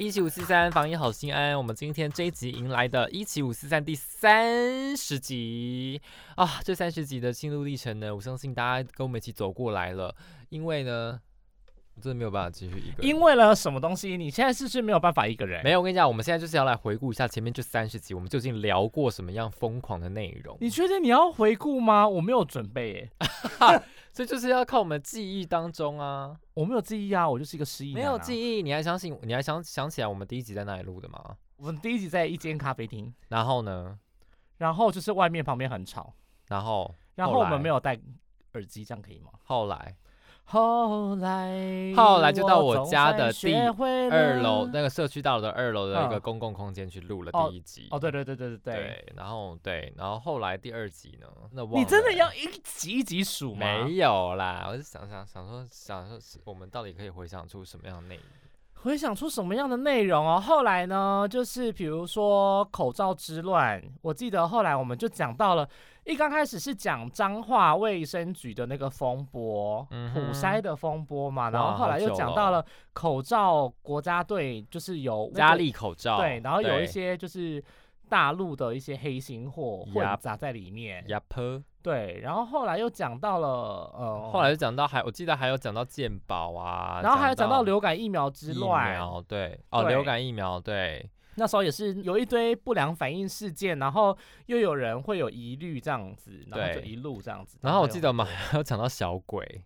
一七五四三防疫好心安，我们今天这一集迎来的一七五四三第三十集啊！这三十集的心路历程呢，我相信大家跟我们一起走过来了。因为呢，我真的没有办法继续一个人。因为呢什么东西？你现在是不是没有办法一个人？没有，我跟你讲，我们现在就是要来回顾一下前面这三十集，我们究竟聊过什么样疯狂的内容？你确定你要回顾吗？我没有准备耶。这就是要靠我们记忆当中啊！我没有记忆啊，我就是一个失忆。没有记忆，你还相信？你还想想起来我们第一集在哪里录的吗？我们第一集在一间咖啡厅。然后呢？然后就是外面旁边很吵。然后？然后我们没有戴耳机，这样可以吗？后来。后来，后来就到我家的第二楼，那个社区大楼的二楼的一个公共空间去录了第一集。哦，对对对对对对。然后对，然后后来第二集呢？那你真的要一集一集数吗？没有啦，我就想想想说想说，我们到底可以回想出什么样的内容？回想出什么样的内容哦？后来呢，就是比如说口罩之乱，我记得后来我们就讲到了。一刚开始是讲彰化卫生局的那个风波，普筛的风波嘛，然后后来又讲到了口罩国家队，就是有压力口罩，对，然后有一些就是大陆的一些黑心货混杂在里面，压迫，对，然后后来又讲到了，呃，后来又讲到还我记得还有讲到健保啊，然后还有讲到流感疫苗之乱，对，哦，流感疫苗，对。那时候也是有一堆不良反应事件，然后又有人会有疑虑这样子，然后就一路这样子。然后我记得我们 还有讲到小鬼，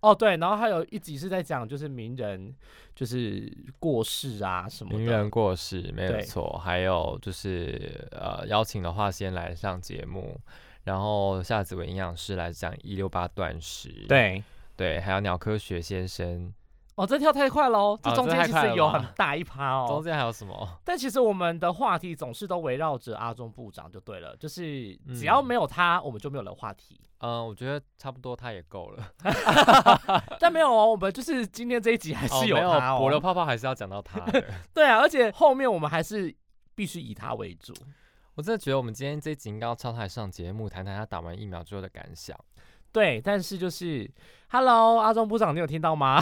哦对，然后还有一集是在讲就是名人就是过世啊什么。名人过世没有错，还有就是呃邀请的话先来上节目，然后夏子文营养师来讲一六八断食，对对，还有鸟科学先生。哦，这跳太快喽！这中间其实有很大一趴哦。中间还有什么？但其实我们的话题总是都围绕着阿中部长就对了，就是只要没有他，我们就没有了话题。嗯，我觉得差不多他也够了。但没有哦，我们就是今天这一集还是有他哦。火流泡泡还是要讲到他的。对啊，而且后面我们还是必须以他为主。我真的觉得我们今天这一集应该要超台上节目，谈谈他打完疫苗之后的感想。对，但是就是，Hello，阿中部长，你有听到吗？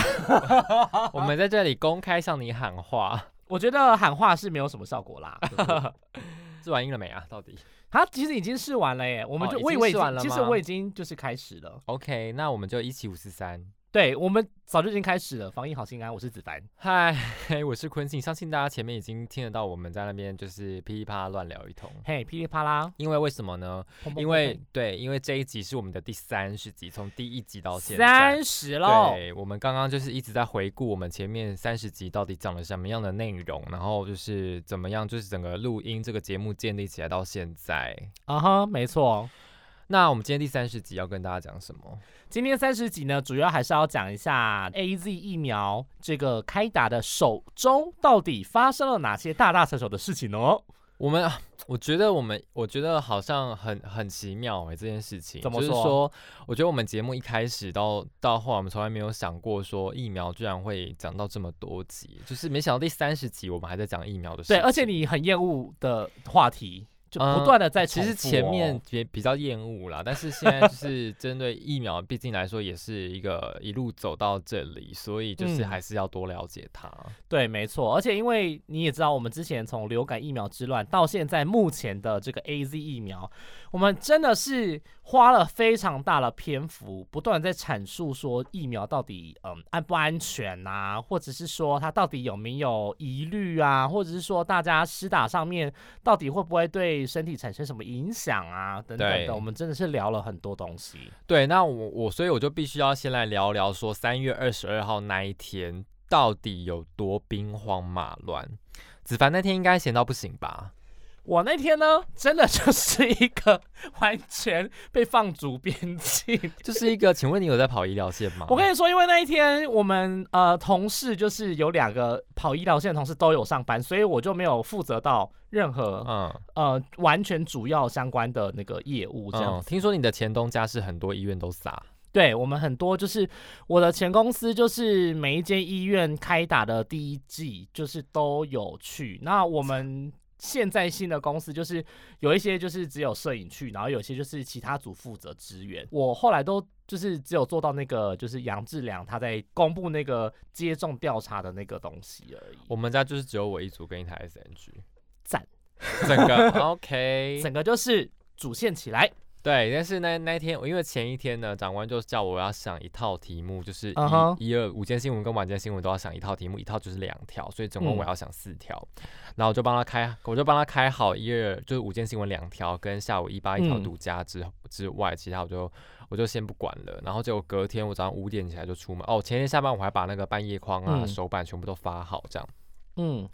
我们在这里公开向你喊话。我觉得喊话是没有什么效果啦。试 完音了没啊？到底？他其实已经试完了耶。我们就我以为试完了其实我已经就是开始了。OK，那我们就一起五四三。对我们早就已经开始了，防疫好心安。我是子凡，嗨，我是坤信。相信大家前面已经听得到我们在那边就是噼里啪啦乱聊一通，嘿，噼里啪啦。因为为什么呢？因为对，因为这一集是我们的第三十集，从第一集到现在三十喽。对，我们刚刚就是一直在回顾我们前面三十集到底讲了什么样的内容，然后就是怎么样，就是整个录音这个节目建立起来到现在。啊哈，没错。那我们今天第三十集要跟大家讲什么？今天三十集呢，主要还是要讲一下 A Z 疫苗这个开打的首周到底发生了哪些大大小小的事情呢？我们我觉得我们我觉得好像很很奇妙哎，这件事情怎么说？我觉得我们节目一开始到到后来，我们从来没有想过说疫苗居然会讲到这么多集，就是没想到第三十集我们还在讲疫苗的事。对，而且你很厌恶的话题。就不断的在，其实前面也比较厌恶啦，但是现在就是针对疫苗，毕竟来说也是一个一路走到这里，所以就是还是要多了解它。对，没错，而且因为你也知道，我们之前从流感疫苗之乱到现在目前的这个 A Z 疫苗，我们真的是花了非常大的篇幅，不断在阐述说疫苗到底嗯安不安全啊，或者是说它到底有没有疑虑啊，或者是说大家施打上面到底会不会对。身体产生什么影响啊？等等的，我们真的是聊了很多东西。对，那我我所以我就必须要先来聊聊，说三月二十二号那一天到底有多兵荒马乱。子凡那天应该闲到不行吧？我那天呢，真的就是一个完全被放逐边境。就是一个，请问你有在跑医疗线吗？我跟你说，因为那一天我们呃同事就是有两个跑医疗线的同事都有上班，所以我就没有负责到任何嗯，呃完全主要相关的那个业务这样嗯，听说你的前东家是很多医院都撒，对我们很多就是我的前公司，就是每一间医院开打的第一季，就是都有去。那我们现在新的公司就是有一些就是只有摄影去，然后有些就是其他组负责支援。我后来都就是只有做到那个就是杨志良他在公布那个接种调查的那个东西而已。我们家就是只有我一组跟一台 SNG，赞，整个 OK，整个就是主线起来。对，但是那那一天，因为前一天呢，长官就叫我要想一套题目，就是一、二午间新闻跟晚间新闻都要想一套题目，一套就是两条，所以总共嗯我要想四条。然后我就帮他开，我就帮他开好一二，就是午间新闻两条，跟下午一八一条嗯独家之、之外，其他我就我就先不管了。然后结果隔天我早上五点起来就出门，哦，前天下班我还把那个半夜框啊、嗯手板全部都发好这样。嗯，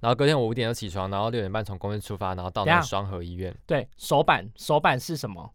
然后隔天我五点就起床，然后六点半从公司出发，然后到那个双河医院。对，手板手板是什么？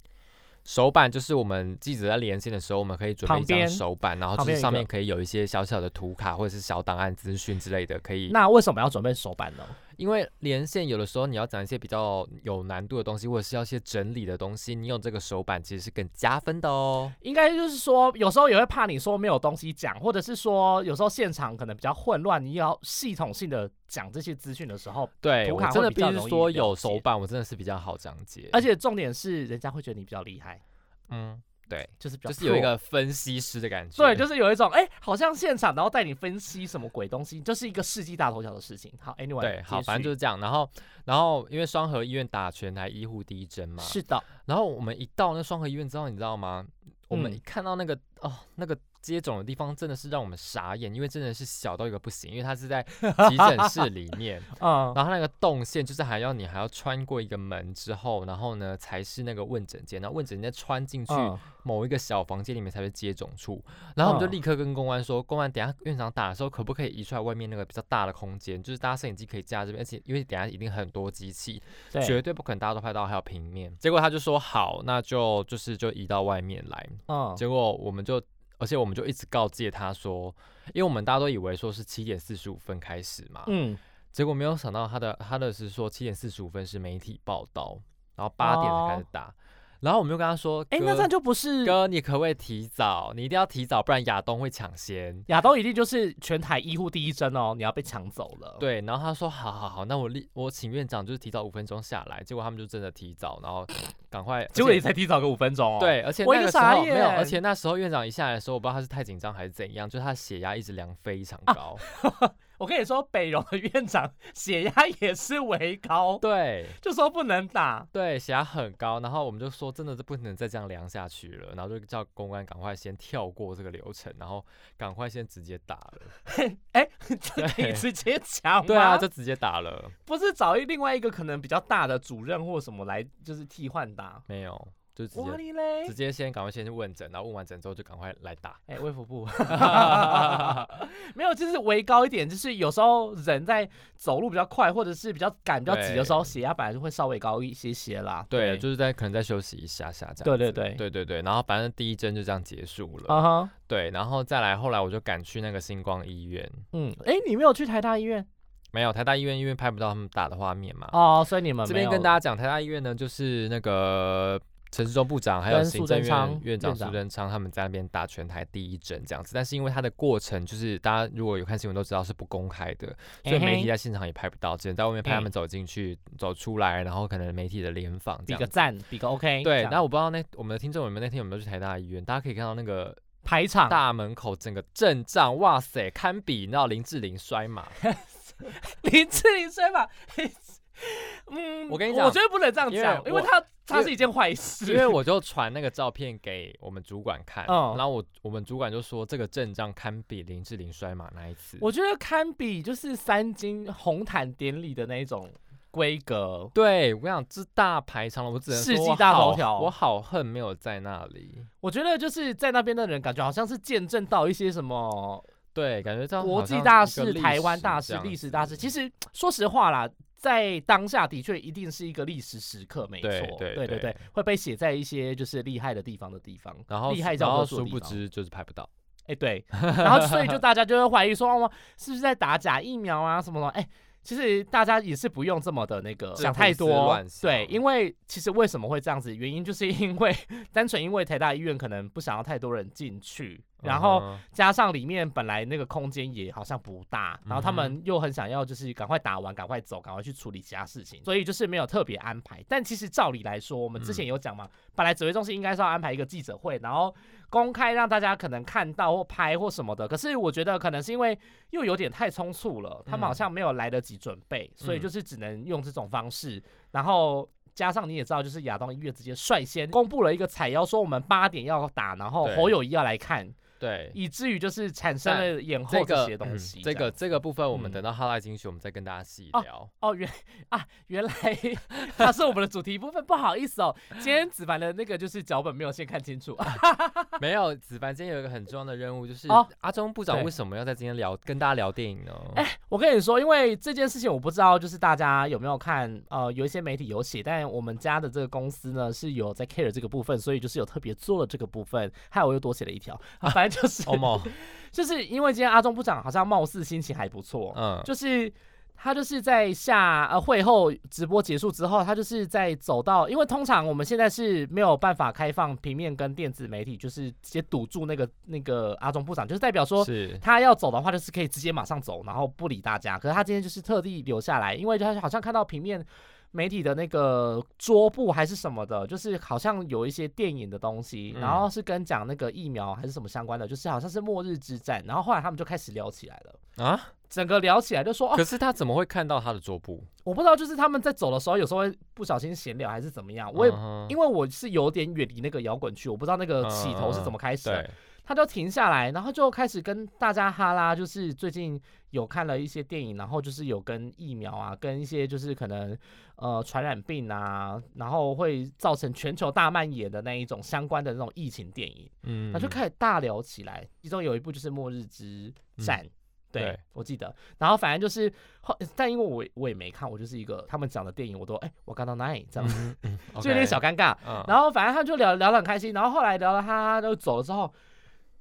手板就是我们记者在连线的时候，我们可以准备一张手板，然后就是上面可以有一些小小的图卡或者是小档案资讯之类的，可以。那为什么要准备手板呢？因为连线有的时候你要讲一些比较有难度的东西，或者是要一些整理的东西，你用这个手板其实是更加分的哦。应该就是说，有时候也会怕你说没有东西讲，或者是说有时候现场可能比较混乱，你要系统性的讲这些资讯的时候，对我真的必须说有手板，我真的是比较好讲解。而且重点是人家会觉得你比较厉害，嗯，对，就是比较就是有一个分析师的感觉。对，就是有一种哎、好像现场然后带你分析什么鬼东西，就是一个世纪大头条的事情。好，anyway，对，好，反正就是这样。然后，然后因为双河医院打全台医护第一针嘛，是的，然后我们一到那双河医院之后，你知道吗？我们嗯一看到那个、哦，那个接种的地方真的是让我们傻眼，因为真的是小到一个不行，因为它是在 急诊室里面，嗯，然后那个动线就是还要你还要穿过一个门之后，然后呢才是那个问诊间，然后问诊间穿进去嗯。某一个小房间里面才是接种处，然后我们就嗯。立刻跟公安说，公安等下院长打的时候可不可以移出来外面那个比较大的空间，就是大家摄影机可以架这边，而且因为等下一定很多机器，对，绝对不可能大家都拍到，还有平面。结果他就说好，那就就是就移到外面来。嗯，结果我们就，而且我们就一直告诫他说，因为我们大家都以为说是七点四十五分开始嘛，嗯，结果没有想到他的他的是说七点四十五分是媒体报道，然后八点才开始打，然后我们就跟他说，哎、哥那这样就不是哥你可不可以提早？你一定要提早，不然亚东会抢先。亚东一定就是全台医护第一针哦，你要被抢走了。，对，然后他说好好好，那我立我请院长就是提早五分钟下来，结果他们就真的提早，然后赶快，结果而且你才提早个五分钟哦。，对，而且那个时候没有，而且那时候院长一下来的时候，我不知道他是太紧张还是怎样，就是他血压一直量非常啊高。我跟你说，北荣的院长血压也是为高，对就说不能打。对，血压很高，然后我们就说真的是不能再这样量下去了，然后就叫公安赶快先跳过这个流程，然后赶快先直接打了。哎、这可以直接讲吗？对啊，就直接打了，不是找一另外一个可能比较大的主任或什么来，就是替换打。没有，就直哇接你嘞直！接先赶快先去问诊，然后问完诊之后就赶快来打。哎、卫福部 没有，就是围高一点，就是有时候人在走路比较快，或者是比较赶、比较急的时候，血压本来就会稍微高一些些啦。对，就是在可能再休息一下下这样子。对对对对对对，然后反正第一针就这样结束了。啊哈，对，然后再来后来我就赶去那个星光医院，嗯，哎、你没有去台大医院没有台大医院因为拍不到他们打的画面嘛。哦，所以你们这边跟大家讲，台大医院呢就是那个陈时中部长还有行政院院长苏贞昌他们在那边打全台第一针这样子，但是因为它的过程就是大家如果有看新闻都知道是不公开的，所以媒体在现场也拍不到，只能在外面拍他哎们走进去、走出来，然后可能媒体的联访。比个赞，比个 OK 对，样。那我不知道那我们的听众有没有那天有没有去台大医院，大家可以看到那个排场大门口整个阵仗，哇塞，堪比那林志玲摔马。林志玲摔吧。嗯，我跟你讲我觉得不能这样讲，因为我它它是一件坏事。因为我就传那个照片给我们主管看，嗯然后我我们主管就说这个阵仗堪比林志玲摔马那一次。我觉得堪比就是三金红毯典礼的那一种规格。对我跟你讲，这大排长龙，我只能说世纪大头条我好恨没有在那里。我觉得就是在那边的人，感觉好像是见证到一些什么对，感觉这样国际大事、台湾大事、历史大事。其实说实话啦，在当下的确一定是一个历史时刻，没错，对对对会被写在一些就是厉害的地方的地方，然后厉害然后教科书殊不知就是拍不到。哎、对，然后所以就大家就会怀疑说，哦，是不是在打假疫苗啊什么的？哎、其实大家也是不用这么的那个想太多对，因为其实为什么会这样子？原因就是因为 单纯因为台大医院可能不想要太多人进去，然后加上里面本来那个空间也好像不大，然后他嗯们又很想要就是赶快打完，赶快走，赶快去处理其他事情，所以就是没有特别安排。但其实照理来说，我们之前嗯有讲嘛，本来指挥中心应该是要安排一个记者会，然后公开让大家可能看到或拍或什么的。可是我觉得可能是因为又有点太匆促了，他们好嗯像没有来得及准备，所以嗯就是只能用这种方式，然后。加上你也知道，就是亚东音乐直接率先公布了一个采邀，说我们八点要打，然后侯友谊要来看，对。以至于就是产生了延这个后这些东嗯西、这个样这个部分，我们嗯等到哈拉金曲，我们再跟大家细哦聊。哦，原啊原来 它是我们的主题部分，不好意思哦，今天子凡的那个就是脚本没有先看清楚，没有，子凡今天有一个很重要的任务，就是哦阿中部长为什么要在今天聊跟大家聊电影呢？哎我跟你说，因为这件事情我不知道，就是大家有没有看，呃，有一些媒体有写，但我们家的这个公司呢是有在 care 这个部分，所以就是有特别做了这个部分，害我又多写了一条，啊、反正就是欧某，就是因为今天阿中部长好像貌似心情还不错，嗯，就是他就是在下呃会后直播结束之后，他就是在走到，因为通常我们现在是没有办法开放平面跟电子媒体，就是直接堵住那个那个阿中部长，就是代表说他要走的话，就是可以直接马上走，然后不理大家。可是他今天就是特地留下来，因为他好像看到平面媒体的那个桌布还是什么的，就是好像有一些电影的东西，嗯然后是跟讲那个疫苗还是什么相关的，就是好像是末日之战。然后后来他们就开始聊起来了。啊，整个聊起来就说哦，可是他怎么会看到他的桌布？我不知道，就是他们在走的时候，有时候会不小心闲聊还是怎么样。我也、嗯哼因为我是有点远离那个摇滚区，我不知道那个起头是怎么开始的。对，他就停下来，然后就开始跟大家哈拉，就是最近有看了一些电影，然后就是有跟疫苗啊，跟一些就是可能呃传染病啊，然后会造成全球大蔓延的那一种相关的那种疫情电影，嗯他就开始大聊起来。其中有一部就是《末日之战》。对对，我记得，然后反正就是后，但因为我我也没看，我就是一个他们讲的电影，我都哎、我看到哪里这样子，嗯嗯就有点小尴尬。嗯，然后反正他就聊聊得很开心，然后后来聊了哈哈都走了之后，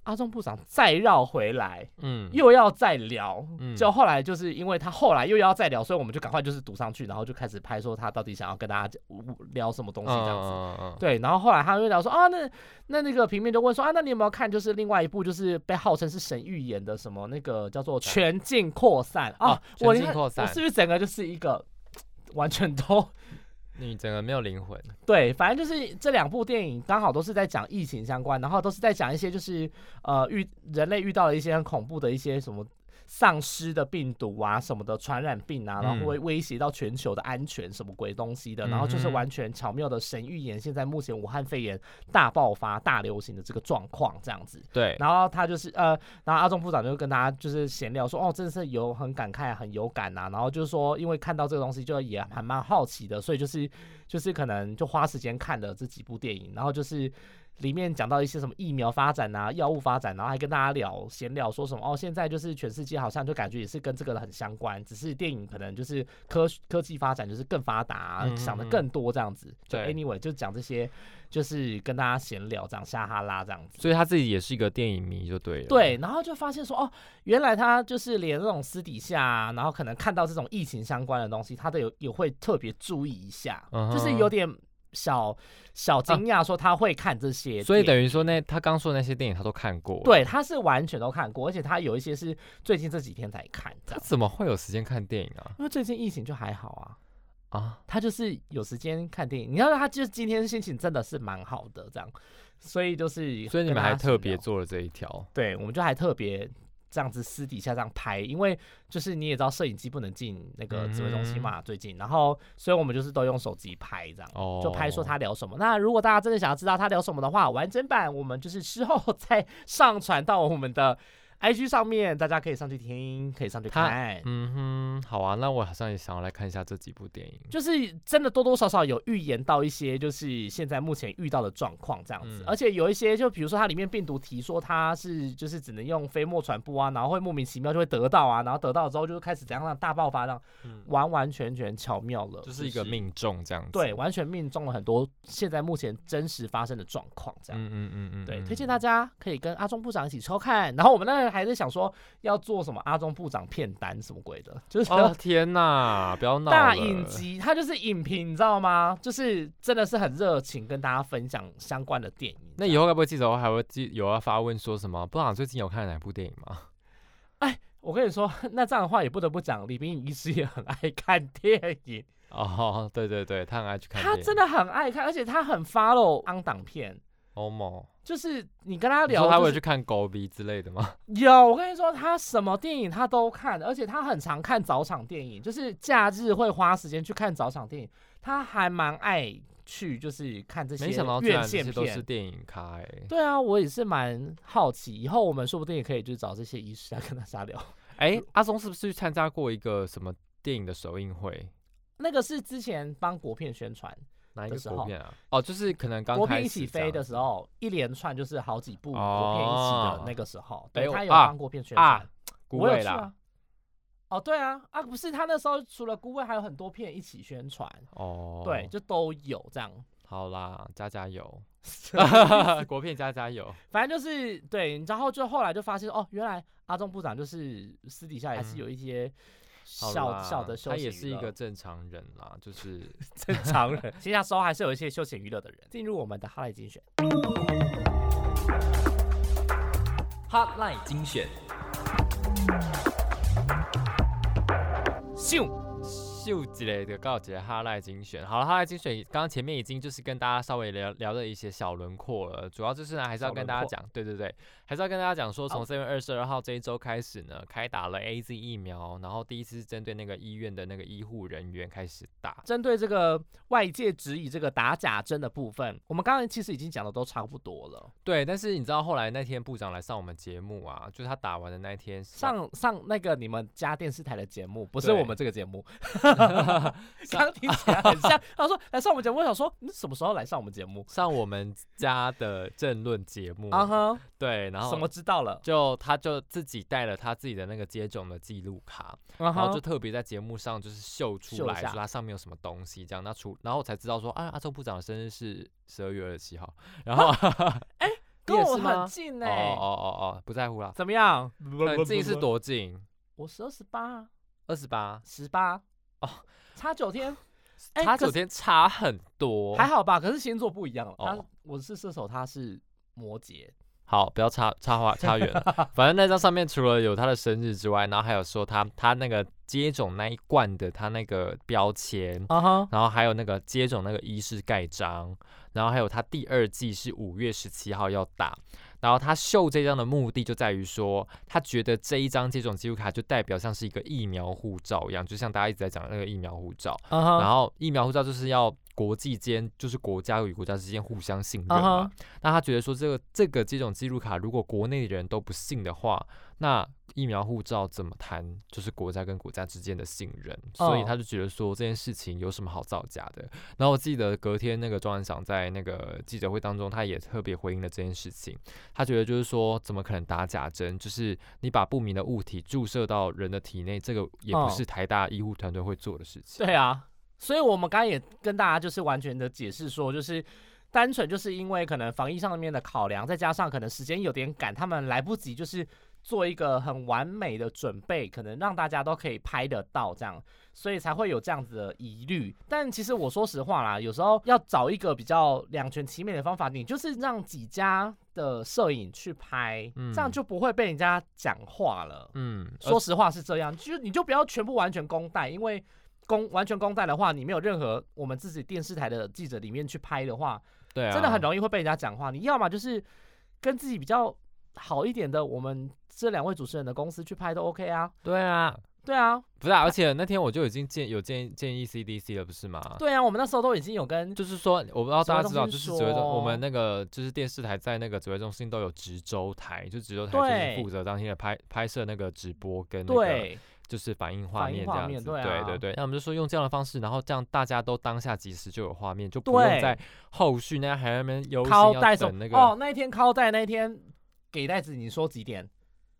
阿中部长再绕回来，嗯。又要再聊，嗯。就后来就是因为他后来又要再聊，所以我们就赶快就是堵上去，然后就开始拍说他到底想要跟大家聊什么东西这样子。嗯嗯对，然后后来他又聊说啊，那那那个平面就问说啊，那你有没有看就是另外一部就是被号称是神预言的什么那个叫做《全境扩散》啊全境扩散。我是不是整个就是一个 完全都你整个没有灵魂，对，反正就是这两部电影刚好都是在讲疫情相关，然后都是在讲一些就是呃遇人类遇到了一些很恐怖的一些什么丧尸的病毒啊什么的传染病啊，然后会威胁到全球的安全什么鬼东西的，然后就是完全巧妙的神预言现在目前武汉肺炎大爆发、大流行的这个状况这样子。对，然后他就是呃，然后阿中部长就跟大家就是闲聊说，哦，真的是有很感慨、很有感呐、然后就是说，因为看到这个东西，就也还蛮好奇的，所以就是就是可能就花时间看了这几部电影，然后就是里面讲到一些什么疫苗发展啊、药物发展，然后还跟大家聊闲聊说什么哦，现在就是全世界好像就感觉也是跟这个很相关，只是电影可能就是科科技发展就是更发达、啊嗯，想的嗯更多这样子。anyway 就讲这些，就是跟大家闲聊这样瞎哈拉这样子。所以他自己也是一个电影迷，就对了。对，然后就发现说，哦，原来他就是连那种私底下、啊，然后可能看到这种疫情相关的东西，他都有也会特别注意一下，嗯就是有点小小惊讶，说他会看这些所以等于说那他刚说的那些电影他都看过。，对，他是完全都看过，而且他有一些是最近这几天才看，的，他怎么会有时间看电影啊？因为最近疫情就还好啊。啊，他就是有时间看电影，你知道他就是今天心情真的是蛮好的，这样，所以就是所以你们还特别做了这一条。对，我们就还特别这样子私底下这样拍，因为就是你也知道摄影机不能进那个指挥中心嘛，最近，然后所以我们就是都用手机拍这样。哦，就拍说他聊什么。那如果大家真的想要知道他聊什么的话，完整版我们就是之后再上传到我们的 IG 上面大家可以上去听，可以上去看。嗯哼，好啊，那我好像也想要来看一下这几部电影。就是真的多多少少有预言到一些，就是现在目前遇到的状况这样子，嗯而且有一些，就比如说它里面病毒提说它是就是只能用飞沫传播啊，然后会莫名其妙就会得到啊，然后得到之后就开始怎样让大爆发，让嗯，完完全全巧妙了，就是一个命中这样子。对，完全命中了很多现在目前真实发生的状况这样。嗯嗯嗯嗯，对，嗯推荐大家可以跟阿忠部长一起抽看。然后我们那还在想说要做什么阿中部长片单什么鬼的，就是哦天哪，不要闹大影集，他就是影评，你知道吗？就是真的是很热情，跟大家分享相关的电影。那以后该不会记者会还会记有要发问说什么？部长最近有看哪部电影吗？哎我跟你说，那这样的话也不得不讲，李冰医师也很爱看电影，哦，对对对，他很爱去看。他真的很爱看，而且他很 follow 安档片。欧某，就是你跟他聊，他会去看狗逼之类的吗？有，我跟你说，他什么电影他都看，而且他很常看早场电影，就是假日会花时间去看早场电影。他还蛮爱去，就是看这些没想到院线都是。电影咖哎、对啊，我也是蛮好奇，以后我们说不定也可以就是找这些医师来跟他瞎聊。哎、阿松是不是去参加过一个什么电影的首映会？那个是之前帮国片宣传，哪一个的时候国片啊？哦，就是可能刚国开片一起飞的时候，一连串就是好几部国片一起的哦那个时候，对他有啊帮国片宣啊传。我有去啊。。哦，对啊，啊，不是，他那时候除了孤味，还有很多片一起宣传，哦，对，，就都有这样。好啦，加加油，国片加加油。反正就是对，然后就后来就发现哦，原来阿中部长就是私底下也是嗯有一些好小啦小的休闲他也是一个正常人啦，就是正常人。其实那时候还是有一些休闲娱乐的人。进入我们的哈赖精选，Hotline 精选。咻，秀之类的告捷哈赖精选，好了，哈赖精选刚刚前面已经就是跟大家稍微聊聊了一些小轮廓了，主要就是呢还是要跟大家讲，对对对，还是要跟大家讲说，从好三月二十二号这一周开始呢，开打了 A Z 疫苗，然后第一次是针对那个医院的那个医护人员开始打，针对这个外界质疑这个打假针的部分，我们刚刚其实已经讲的都差不多了。对，但是你知道后来那天部长来上我们节目啊，就是他打完的那一天上上那个你们家电视台的节目，不是我们这个节目，刚听起来很像。他说来上我们节目，我想说你什么时候来上我们节目？上我们家的政论节目，啊哈，对，然后什么知道了？就他就自己带了他自己的那个接种的记录卡，啊然后就，特别在节目上就是秀出来，说它上面有什么东西，这样。那出，然后我才知道说，啊，阿周部长的生日是十二月二十七号。然后，跟我很近呢、哦哦哦哦，不在乎啦。怎么样？很近是？多近？我是二十八，二十八，十八哦，差九天，哎可是差九天差很多。还好吧？可是星座不一样了。他哦我是射手，他是摩羯。好，不要插插话 插远了。反正那张上面除了有他的生日之外，然后还有说他他那个接种那一罐的他那个标签，啊哈，然后还有那个接种那个医师盖章，然后还有他第二季是五月十七号要打，然后他秀这张的目的就在于说，他觉得这一张接种记录卡就代表像是一个疫苗护照一样，就像大家一直在讲的那个疫苗护照，然后疫苗护照就是要国际间，就是国家与国家之间互相信任啊嘛。哈那他觉得说，这个这个接种记录卡，如果国内的人都不信的话，那疫苗护照怎么谈就是国家跟国家之间的信任？所以哦他就觉得说这件事情有什么好造假的。然后我记得隔天那个庄院长在那个记者会当中，他也特别回应了这件事情。他觉得就是说，怎么可能打假针？就是你把不明的物体注射到人的体内，这个也不哦是台大医护团队会做的事情。对啊，所以我们刚刚也跟大家就是完全的解释说，就是单纯就是因为可能防疫上面的考量，再加上可能时间有点赶，他们来不及就是做一个很完美的准备，可能让大家都可以拍得到这样，所以才会有这样子的疑虑。但其实我说实话啦，有时候要找一个比较两全其美的方法，你就是让几家的摄影去拍，嗯这样就不会被人家讲话了。嗯，说实话是这样，就是你就不要全部完全公带，因为公完全公带的话，你没有任何我们自己电视台的记者里面去拍的话，对啊，真的很容易会被人家讲话。你要么就是跟自己比较好一点的，我们这两位主持人的公司去拍都 OK 啊。对啊，对啊，不是、啊，而且那天我就已经建有建议建议 CDC 了，不是吗？对啊，我们那时候都已经有跟就是说，我不知道大家知道，就是指挥中，我们那个就是电视台在那个指挥中心都有直周台，就直周台就是负责当天的拍拍摄那个直播跟那个对。就是反映画面这样子，面对啊。对对那我们就说用这样的方式，然后这样大家都当下即时就有画面，就不用在后续那还在那边忧心要等那个哦，那一天靠带那一天给袋子，你说几点？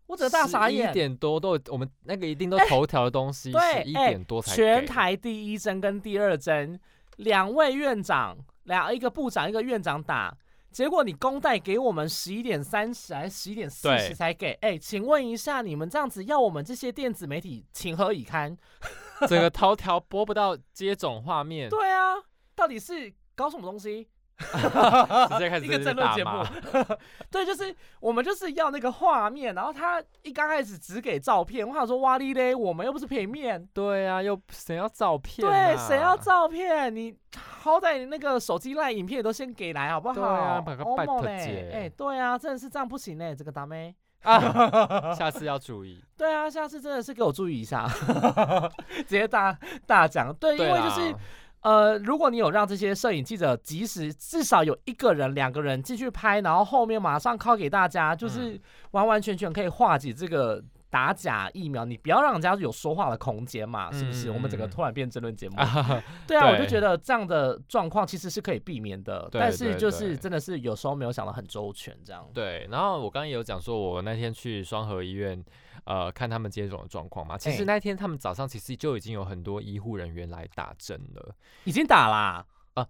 我整个大傻眼一。点多都有我们那个一定都头条的东西，对一哎点多才给全台第一针跟第二针，两位院长，两一个部长一个院长打，结果你公带给我们十一点三十还是十一点四十才给？哎，请问一下，你们这样子要我们这些电子媒体情何以堪？整个 头条播不到接种画面，对啊，到底是搞什么东西？直接开始一个争论节目 对，就是我们就是要那个画面，然后他一刚开始只给照片，我想说哇哩嘞，我们又不是平面，对啊，又谁要照片、啊？对，谁要？照片？你好歹你那个手机赖影片都先给来好不好？对啊把个欧拜托姐哎，对啊，真的是这样不行嘞，这个大妹。啊，下次要注意。对啊，下次真的是给我注意一下，直接大大讲。对，因为就是呃，如果你有让这些摄影记者及时至少有一个人、两个人继续拍，然后后面马上拷给大家，嗯就是完完全全可以化解这个。打假疫苗，你不要让人家有说话的空间嘛，是不是？嗯我们整个突然变争论节目，啊，对啊，我就觉得这样的状况其实是可以避免的，但是就是真的是有时候没有想得很周全，这样。对。然后我刚刚也有讲说，我那天去双河医院，呃，看他们接种的状况嘛。其实哎。那天他们早上其实就已经有很多医护人员来打针了，已经打啦、啊，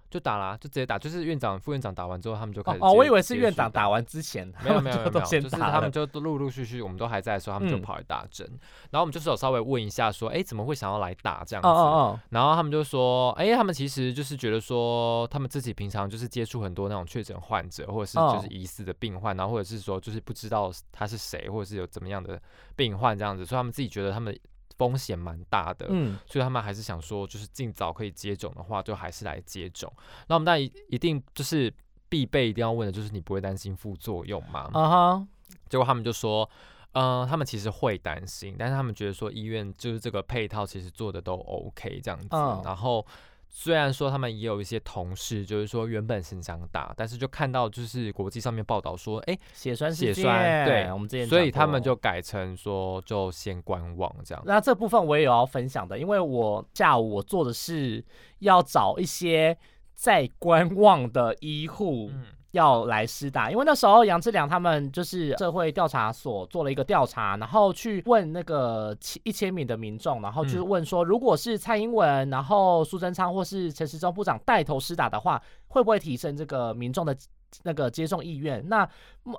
就打啦，就直接打，就是院长、副院长打完之后，他们就开始哦哦，我以为是院长打完之前，没有 没有没有就就是他们就都陆陆续续，我们都还在的时候，他们就嗯跑来打针。然后我们就是有稍微问一下说，哎，怎么会想要来打这样子？哦哦然后他们就说，哎，他们其实就是觉得说，他们自己平常就是接触很多那种确诊患者，或者是哦就是疑似的病患，然后或者是说就是不知道他是谁，或者是有怎么样的病患这样子，所以他们自己觉得他们风险蛮大的。嗯，所以他们还是想说，就是尽早可以接种的话，就还是来接种。那我们当然一一定就是必备一定要问的，就是你不会担心副作用吗？啊哈，结果他们就说，嗯、他们其实会担心，但是他们觉得说医院就是这个配套其实做的都 OK 这样子。嗯然后虽然说他们也有一些同事，就是说原本是想打，但是就看到就是国际上面报道说，哎、血栓血栓对我们之前所以他们就改成说就先观望这样。那这部分我也有要分享的，因为我下午我做的是要找一些在观望的医护。嗯要来施打，因为那时候杨志良他们就是社会调查所做了一个调查，然后去问那个七一千名的民众，然后就是嗯。问说，如果是蔡英文，然后苏贞昌或是陈时中部长带头施打的话，会不会提升这个民众的那个接种意愿？那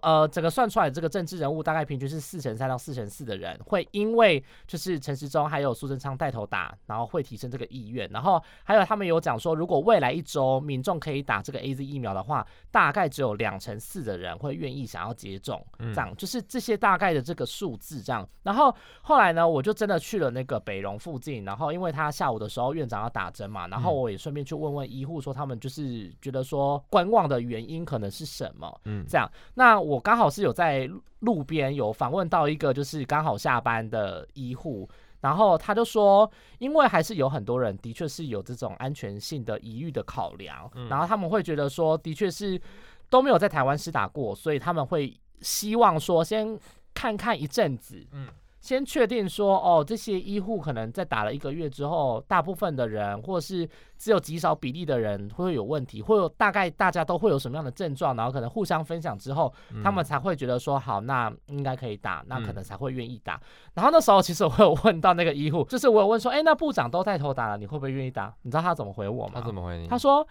呃，整个算出来这个政治人物大概平均是四成三到四成四的人会因为就是陈时中还有苏贞昌带头打，然后会提升这个意愿。然后还有他们有讲说，如果未来一周民众可以打这个 A Z 疫苗的话，大概只有两成四的人会愿意想要接种，嗯这样就是这些大概的这个数字这样。然后后来呢，我就真的去了那个北荣附近，然后因为他下午的时候院长要打针嘛，然后嗯我也顺便去问问医护说他们就是觉得说观望的原因可能是什么。嗯这样，那我刚好是有在路路边有访问到一个就是刚好下班的医护，然后他就说，因为还是有很多人的确是有这种安全性的疑虑的考量，嗯然后他们会觉得说，的确是都没有在台湾施打过，所以他们会希望说先看看一阵子，嗯先确定说，哦，这些医护可能在打了一个月之后，大部分的人，或是只有极少比例的人会有问题，会有大概大家都会有什么样的症状，然后可能互相分享之后，他们嗯才会觉得说，好，那应该可以打，那可嗯能才会愿意打。然后那时候其实我有问到那个医护，就是我有问说，哎，那部长都带头打了，你会不会愿意打？你知道他怎么回我吗？他怎么回你？他说。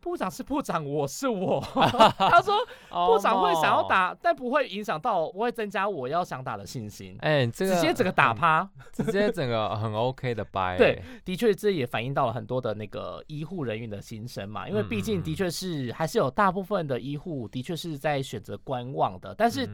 部长是部长，我是我。他说部长会想要哦，打，但不会影响到，不会增加我要想打的信心。哎、这个直接整个打很趴。直接整个很 OK 的掰、对，的确，这也反映到了很多的那个医护人员的心声嘛，因为嗯毕竟的确是还是有大部分的医护的确是在选择观望的，但是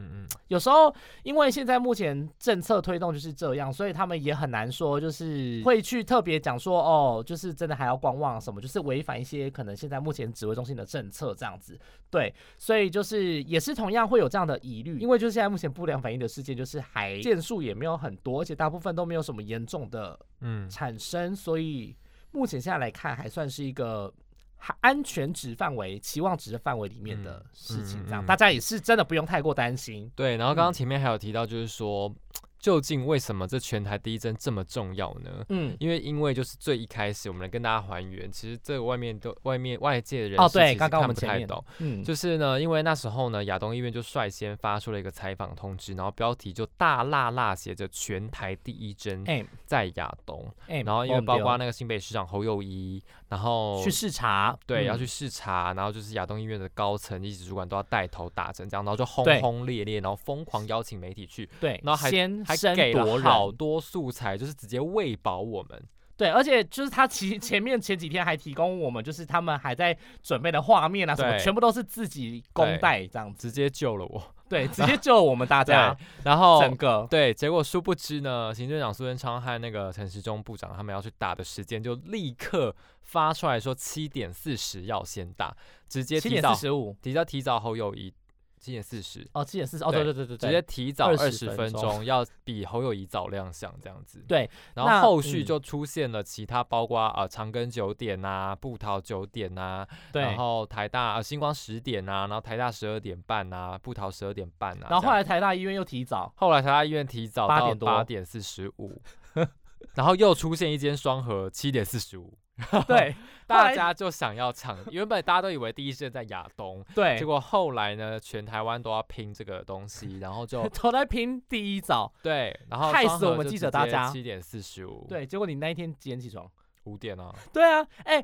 有时候因为现在目前政策推动就是这样，所以他们也很难说就是会去特别讲说哦，就是真的还要观望什么，就是违反一些可能现在目前前指挥中心的政策这样子。对，所以就是也是同样会有这样的疑虑，因为就是现在目前不良反应的事件就是还件数也没有很多，而且大部分都没有什么严重的嗯，产生，所以目前现在来看还算是一个。还安全值范围、期望值的范围里面的事情，这样、嗯嗯嗯大家也是真的不用太过担心。对。然后刚刚嗯前面还有提到，就是说，究竟为什么这全台第一针这么重要呢？嗯，因为因为就是最一开始，我们来跟大家还原，其实这个外面都外面外界的人哦对刚刚我看们前面。不太懂，嗯，就是呢，因为那时候呢，亚东医院就率先发出了一个采访通知，然后标题就大辣辣写着“全台第一针哎。在亚东”，哎，然后因为包括那那个新北市长侯友谊，然后去视察，对，要嗯去视察，然后就是亚东医院的高层一级主管都要带头打针，这样，然后就轰轰烈烈，然后疯狂邀请媒体去，对，然后还先还给了夺人，好多素材，就是直接喂饱我们。对，而且就是他其前面前几天还提供我们，就是他们还在准备的画面啊什么，全部都是自己公对带这样子，直接救了我，对，直接救了我们大 家，然后整个对，结果殊不知呢，行政长苏贞昌和那个陈时中部长他们要去打的时间就立刻发出来说七点四十要先打，直接七点提早四十五，提早提早侯友谊七点四十，哦，七点四十，哦，对对对对对直接，提早二20十分钟，要比侯友谊早亮相这样子。对，然后后续嗯。就出现了其他，包括呃长庚九点呐、布桃九点呐、对，然后台大呃星光十点呐、然后台大十二点半呐、布桃十二点半呐、然后后来台大医院又提早，后来台大医院提早8到点多。八点四十五，然后又出现一间双核七点四十五，对大家就想要抢，原本大家都以为第一线在亚东，对结，果后来呢，全台湾都要拼这个东西，然后就 都在拼第一早，对，然后害死我们记者大家七点四十五，对，结果你那一天几点起床？五点啊，对啊，哎、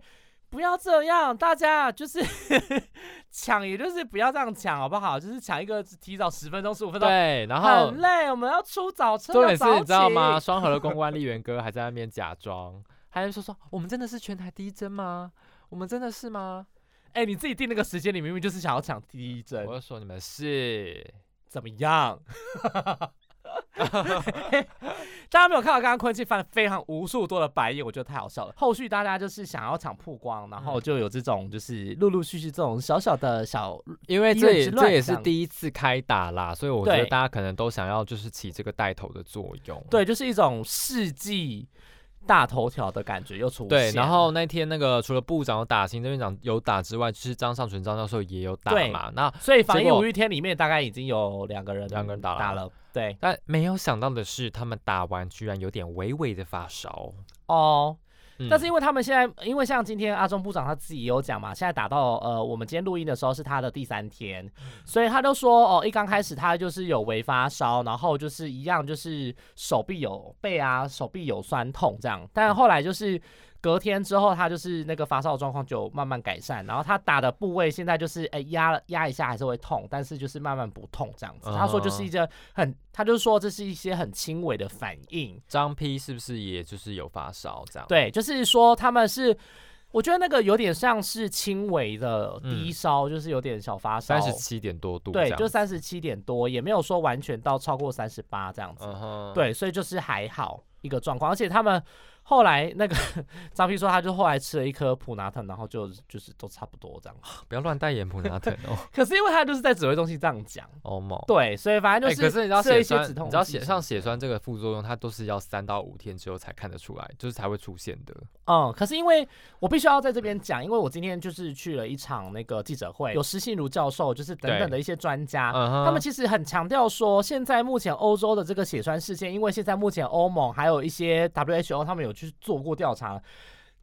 不要这样，大家就是抢，也就是不要这样抢，好不好？就是抢一个提早十分钟、十五分钟，对，然后很累，我们要出早车，重点是你知道吗？起？双河的公关丽媛哥还在那边假装，还是说说我们真的是全台第一针吗？我们真的是吗？哎、你自己定那个时间，你明明就是想要抢第一针我，就说你们是，怎么样？大家没有看到刚刚昆庆翻了非常无数多的白眼，我觉得太好笑了。后续大家就是想要抢曝光，然后嗯就有这种就是陆陆续续这种小小的小因为这也这也是第一次开打啦，所以我觉得大家可能都想要就是起这个带头的作用。对，就是一种世纪大头条的感觉又出现。对，然后那天那个除了部长有打，行政院长有打之外，就是张尚存张教授也有打嘛。那所以防疫五月天里面大概已经有两个人两个人打了打了，对但没有想到的是，他们打完居然有点微微的发烧。哦。嗯但是因为他们现在，因为像今天阿中部长他自己也有讲嘛，现在打到呃，我们今天录音的时候是他的第三天，所以他就说哦，一刚开始他就是有微发烧，然后就是一样就是手臂有背啊，手臂有酸痛这样，但后来就是。隔天之后，他就是那个发烧状况就慢慢改善，然后他打的部位现在就是哎压了压一下还是会痛，但是就是慢慢不痛这样子。他说就是一个很，他就是说这是一些很轻微的反应，张 P 是不是也就是有发烧这样？对，就是说他们是，我觉得那个有点像是轻微的低嗯烧，就是有点小发烧，三十七点多度这对，就三十七点多，也没有说完全到超过三十八这样子，对，所以就是还好一个状况，而且他们。后来那个 张批说，他就后来吃了一颗普拿疼，然后就就是都差不多这样。不要乱代言普拿疼哦，可是因为他就是在指挥中心这样讲，欧盟。对，所以反正哎、就是可是你知道血栓，一些止痛你知道剂什么血栓这个副作用，它都是要三到五天之后才看得出来，就是才会出现的。嗯，可是因为我必须要在这边讲，因为我今天就是去了一场那个记者会，有施信如教授，就是等等的一些专家，嗯，他们其实很强调说，现在目前欧洲的这个血栓事件，因为现在目前欧盟还有一些 WHO 他们有去做过调查，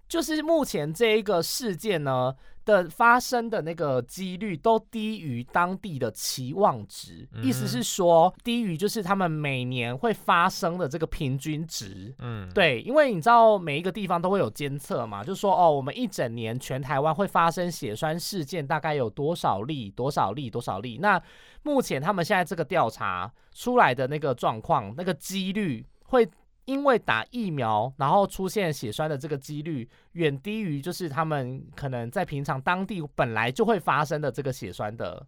就是目前这一个事件呢的发生的那个几率都低于当地的期望值，意思嗯是说低于就是他们每年会发生的这个平均值。嗯，对，因为你知道每一个地方都会有监测嘛，就说哦，我们一整年全台湾会发生血栓事件大概有多少例，多少例，多少例。那目前他们现在这个调查出来的那个状况，那个几率会因为打疫苗，然后出现血栓的这个几率远低于就是他们可能在平常当地本来就会发生的这个血栓的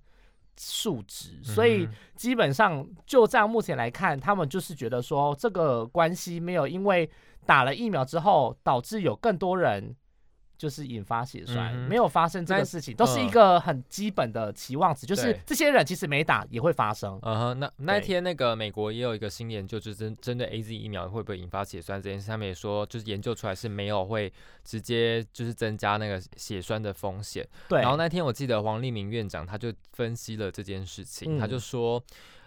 数值，所以基本上就这样目前来看，他们就是觉得说这个关系没有因为打了疫苗之后导致有更多人就是引发血栓，嗯没有发生这那个事情，都是一嗯个很基本的期望值，就是这些人其实没打也会发生。嗯哼，那那对。天那个美国也有一个新研究，就是针针对 A Z 疫苗会不会引发血栓这件事，他们也说就是研究出来是没有会直接就是增加那个血栓的风险。对，然后那天我记得黄立明院长他就分析了这件事情，他嗯。就说，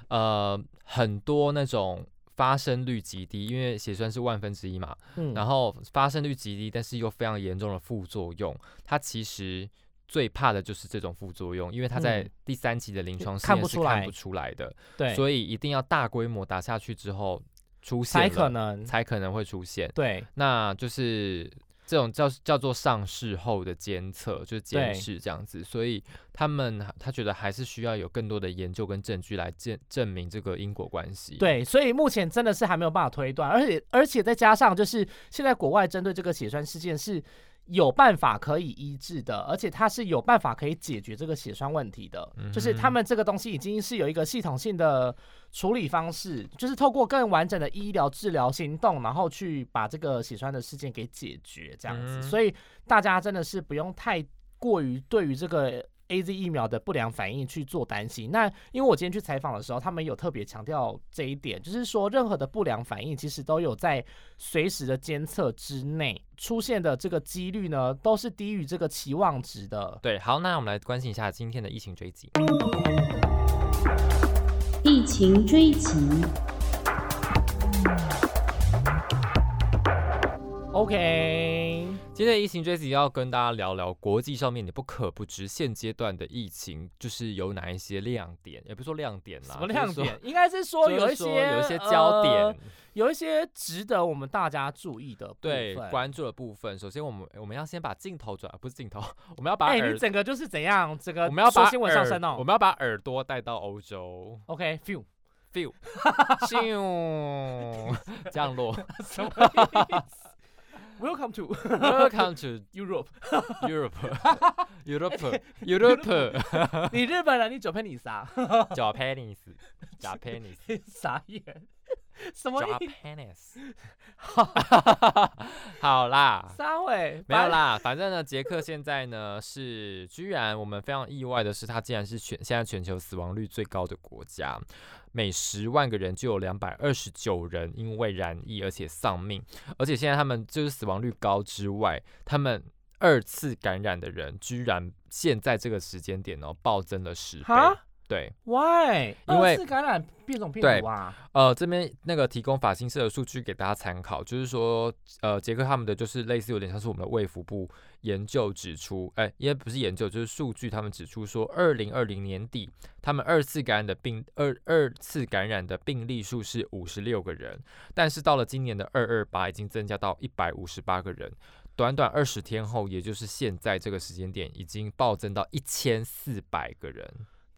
呃，很多那种发生率极低，因为血栓是万分之一嘛，嗯然后发生率极低，但是又非常严重的副作用，它其实。最怕的就是这种副作用，因为它在嗯第三期的临床试验是看不出来的，对，所以一定要大规模打下去之后出现才可能才可能会出现。对那就是这种叫叫做上市后的监测，就是监视这样子，所以他们他觉得还是需要有更多的研究跟证据来证证明这个因果关系。，对，所以目前真的是还没有办法推断，而且而且再加上就是现在国外针对这个血栓事件是。有办法可以医治的，而且它是有办法可以解决这个血栓问题的，就是他们这个东西已经是有一个系统性的处理方式，就是透过更完整的医疗治疗行动，然后去把这个血栓的事件给解决，这样子。嗯。所以大家真的是不用太过于对于这个 A Z 疫苗的不良反应去做担心。那因为我今天去采访的时候，他们有特别强调这一点，就是说任何的不良反应其实都有在随时的监测之内出现的这个几率呢，都是低于这个期望值的。对，好，那我们来关心一下今天的疫情追击。疫情追击，OK，今天的疫情追击要跟大家聊聊国际上面你不可不知现阶段的疫情，就是有哪一些亮点，也不是说亮点啦，什么亮点？应该是说有一些有一些焦点，呃有一些值得我们大家注意的部分。对关注的部分。首先，我们我们要先把镜头转，不是镜头，我们要把哎、耳，你整个就是怎样？整个我们要把说新闻上升哦。我们要把耳朵带到欧洲 OK，few，，feel，咻，降落什么意思？Welcome to，Welcome to Europe。Europe，Europe，Europe，你日本人，你九佩你啥？Japanese，Japanese，Japanese。傻眼，什么意 好啦，三位没有。啦，反正呢，杰克现在呢是，居然我们非常意外的是，他竟然是全现在全球死亡率最高的国家，每十万个人就有两百二十九人因为染疫而且丧命，而且现在他们就是死亡率高之外，他们二次感染的人居然现在这个时间点哦暴增了十倍，哈对，？Why？因为感染变种病对毒啊？呃，这边那个提供法新社的数据给大家参考，就是说，呃，捷克他们的就是类似有点像是我们的卫福部研究指出，哎、也不是研究，就是数据，他们指出说，二零二零年底，他们二次感染的病二二次感染的病例数是五十六个人，但是到了今年的二二八，已经增加到一百五十八个人。短短二十天后，也就是现在这个时间点，已经暴增到一千四百个人。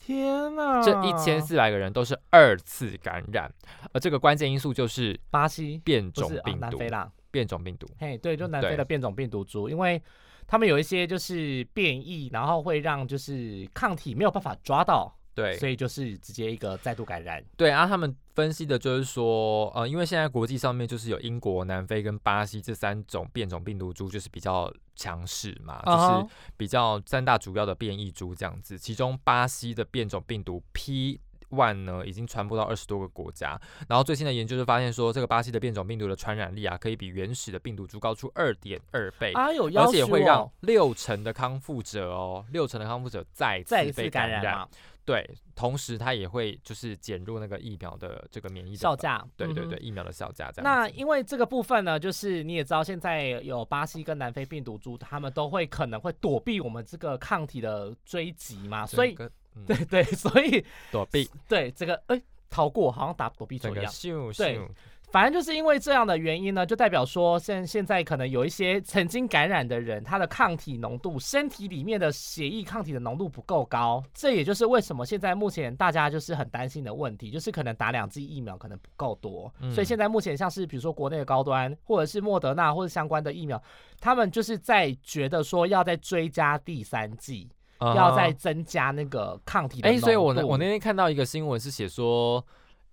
天呐！这一千四百个人都是二次感染，而这个关键因素就是巴西变种病毒。南非啦。变种病毒，嘿，对，就南非的变种病毒株，因为他们有一些就是变异，然后会让就是抗体没有办法抓到，对所以就是直接一个再度感染。对啊，他们分析的就是说，呃，因为现在国际上面就是有英国、南非跟巴西这三种变种病毒株，就是比较强势嘛，就是比较三大主要的变异株这样子。其中巴西的变种病毒 P。one 呢，已经传播到二十多个国家，然后最新的研究就发现说，这个巴西的变种病毒的传染力啊，可以比原始的病毒株高出二点二倍，啊，有而且求会让哦六成的康复者哦，六成的康复者再次次被感感染嘛，对，同时它也会就是减弱那个疫苗的这个免疫效价。对对对，疫苗的效价这样。那因为这个部分呢，就是你也知道，现在有巴西跟南非病毒株，他们都会可能会躲避我们这个抗体的追击嘛，所以 对对，所以躲避对这个哎逃过好像打躲避球整个一样。咻对咻，反正就是因为这样的原因呢，就代表说现现在可能有一些曾经感染的人，他的抗体浓度，身体里面的血液抗体的浓度不够高，这也就是为什么现在目前大家就是很担心的问题，就是可能打两剂疫苗可能不够多，嗯。所以现在目前像是比如说国内的高端或者是莫德纳或者相关的疫苗，他们就是在觉得说要再追加第三剂，要再增加那个抗体的哎、浓度。所以我我那天看到一个新闻是写说，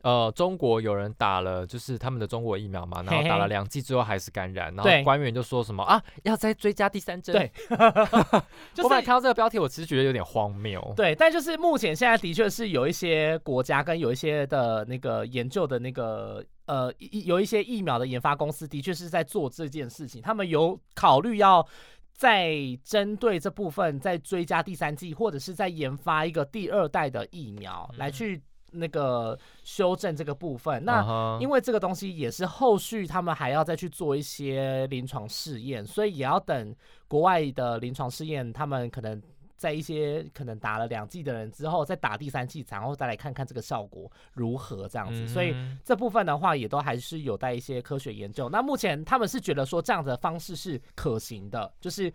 呃，中国有人打了，就是他们的中国疫苗嘛，然后打了两剂之后还是感染，然后官员就说什么啊，要再追加第三针。对，就是我本来看到这个标题，我其实觉得有点荒谬。对，但就是目前现在的确是有一些国家跟有一些的那个研究的那个呃，一有一些疫苗的研发公司的确是在做这件事情，他们有考虑要。再针对这部分再追加第三剂，或者是在研发一个第二代的疫苗来嗯去那个修正这个部分。那那因为这个东西也是后续他们还要再去做一些临床试验，所以也要等国外的临床试验，他们可能在一些可能打了两剂的人之后，再打第三剂，然后再来看看这个效果如何这样子。所以嗯这部分的话，也都还是有待一些科学研究。那目前他们是觉得说这样的方式是可行的，就是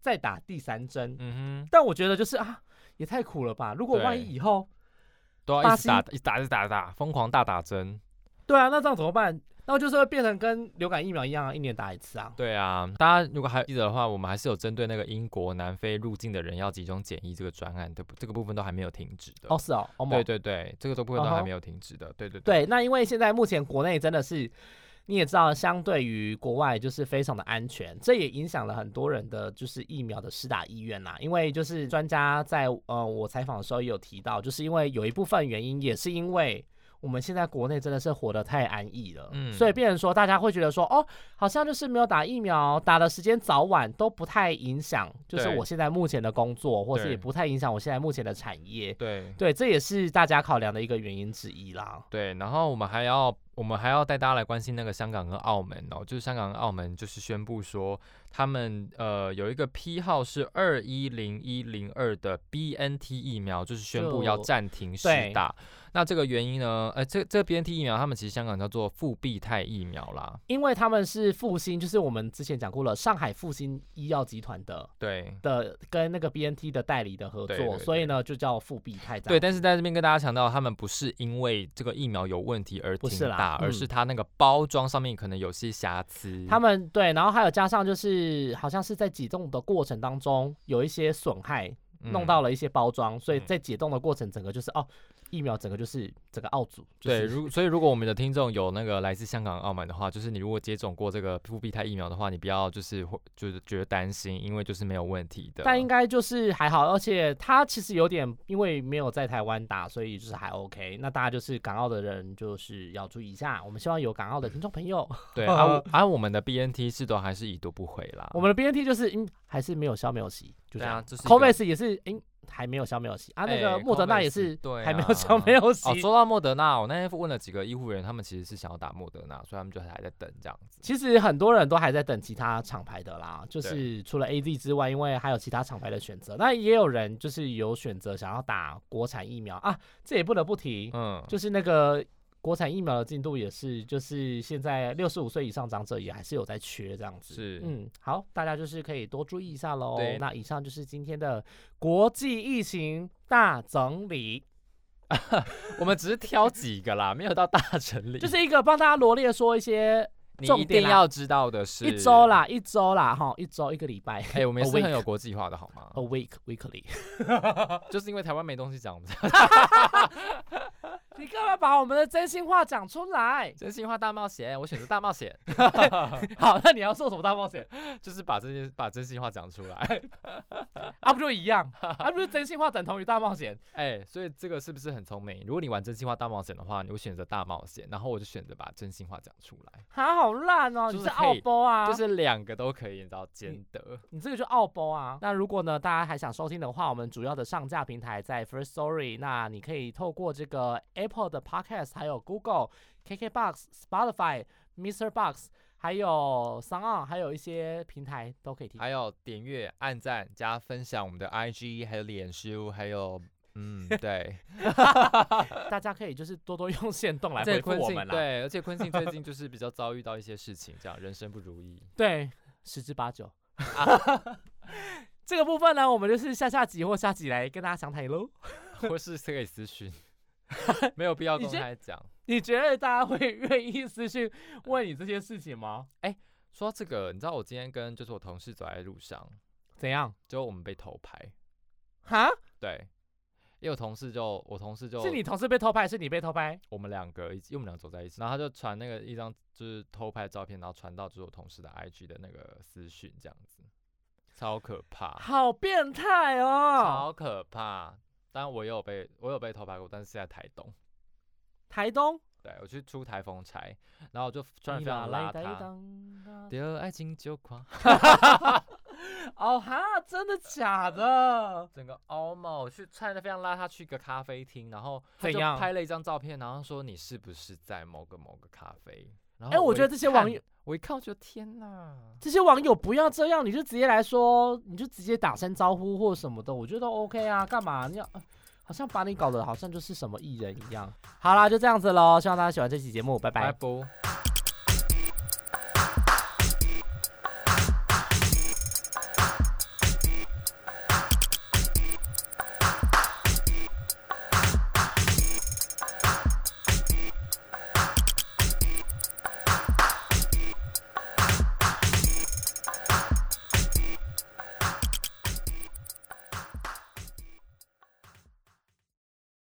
再打第三针。嗯哼，但我觉得就是啊，也太苦了吧！如果万一以后都要一直打，一直打，一直打，一直打，疯狂大打针。对啊，那这样怎么办？那就是会变成跟流感疫苗一样啊，一年打一次啊。对啊，大家如果还记得的话，我们还是有针对那个英国、南非入境的人要集中检疫这个专案对不，这个部分都还没有停止的。哦，是哦，哦对对对，这个都部分都还没有停止的。对对对，那因为现在目前国内真的是，你也知道，相对于国外就是非常的安全，这也影响了很多人的就是疫苗的施打意愿啦。因为就是专家在呃我采访的时候也有提到，就是因为有一部分原因也是因为。我们现在国内真的是活得太安逸了，嗯所以变成说大家会觉得说，哦，好像就是没有打疫苗，打的时间早晚都不太影响，就是我现在目前的工作，或是也不太影响我现在目前的产业。对对，这也是大家考量的一个原因之一啦。对，然后我们还要我们还要带大家来关心那个香港跟澳门哦，就是香港跟澳门就是宣布说他们呃有一个批号是二一零一零二的 BNT 疫苗，就是宣布要就暂停施对打。那这个原因呢？呃，这这个 BNT 疫苗，他们其实香港叫做复必泰疫苗啦。因为他们是复兴，就是我们之前讲过了，上海复兴医药集团的对的跟那个 BNT 的代理的合作，对对对所以呢就叫复必泰。对，但是在这边跟大家强调，他们不是因为这个疫苗有问题而不是打，而嗯是它那个包装上面可能有些瑕疵。他们对，然后还有加上就是好像是在挤冻的过程当中有一些损害，弄嗯到了一些包装，所以嗯在解冻的过程整个就是哦，疫苗整个就是整个澳组。就对，如所以如果我们的听众有那个来自香港、澳门的话，就是你如果接种过这个复必泰疫苗的话，你不要就是会就是觉得担心，因为就是没有问题的。但应该就是还好，而且它其实有点因为没有在台湾打，所以就是还 OK。那大家就是港澳的人就是要注意一下，我们希望有港澳的听众朋友，对，而、啊、而、我们的 BNT 是都还是已读不回啦。我们的 BNT 就是嗯还是没有消没有息，就这样。是一 c o 个 v a x 也是嗯还没有消没有息啊，那个哎莫德纳也是对还没有消没有哦，息。说到莫德纳，我那天问了几个医护人员，他们其实是想要打莫德纳，所以他们就还在等这样子。其实很多人都还在等其他厂牌的啦，就是除了 A Z 之外，因为还有其他厂牌的选择。那也有人就是有选择想要打国产疫苗啊，这也不得不提，嗯，就是那个国产疫苗的进度也是，就是现在六十五岁以上长者也还是有在缺这样子。是嗯，好，大家就是可以多注意一下喽对。那以上就是今天的国际疫情大整理，我们只是挑几个啦，没有到大整理。就是一个帮大家罗列说一些 你一重点啦定要知道的是一周。啦，一周啦，哈，一周一个礼拜。哎、我们是很有国际化的好吗？A week weekly，就是因为台湾没东西讲，我们才你干嘛把我们的真心话讲出来？真心话大冒险，我选择大冒险，好，那你要做什么大冒险？就是把这些把真心话讲出来。啊，不就一样？啊，不是真心话等同于大冒险？哎、所以这个是不是很聪明？如果你玩真心话大冒险的话，你会选择大冒险，然后我就选择把真心话讲出来，啊，好烂哦！你是奥就是可以波啊，就是两个都可以，你知道兼得。你这个就奥波啊。那如果呢，大家还想收听的话，我们主要的上架平台在 First Story，那你可以透过这个 Apple 的 Podcast，还有 Google、KKBox、Spotify、Mr. Box，还有 s o n 还有一些平台都可以听。还有点阅、按赞、加分享我们的 IG，还有脸书，还有嗯，对 大家可以就是多多用线动来这回复昆信我们啦。对，而且昆信最近就是比较遭遇到一些事情，这样人生不如意。对，十之八九。这个部分呢，我们就是下下集或下集来跟大家详谈喽。或是可以私讯，没有必要公开讲。你觉得大家会 愿意私信问你这些事情吗？哎说到这个，你知道我今天跟就是我同事走在路上，怎样？结果我们被偷拍。哈？对，因为我同事就我同事就是你同事被偷拍，还是你被偷拍？我们两个一起，因为我们两个走在一起，然后他就传那个一张就是偷拍照片，然后传到就是我同事的 IG 的那个私讯这样子，超可怕，好变态哦！超可怕。当然我也有被我有被偷拍过，但是是在台东，台东，对我去出台风差，然后我就穿的非常邋遢，丢爱情就垮，哦哈，真的假的？整个凹嘛，我去穿的非常邋遢，去一个咖啡厅，然后他就怎样拍了一张照片，然后说你是不是在某个某个咖啡？然哎我觉得这些网友，我一看我就天哪，这些网友不要这样，你就直接来说，你就直接打声招呼或什么的，我觉得都 OK 啊。干嘛你要？呃好像把你搞得好像就是什么艺人一样。好啦，就这样子喽，希望大家喜欢这期节目，拜拜拜。拜。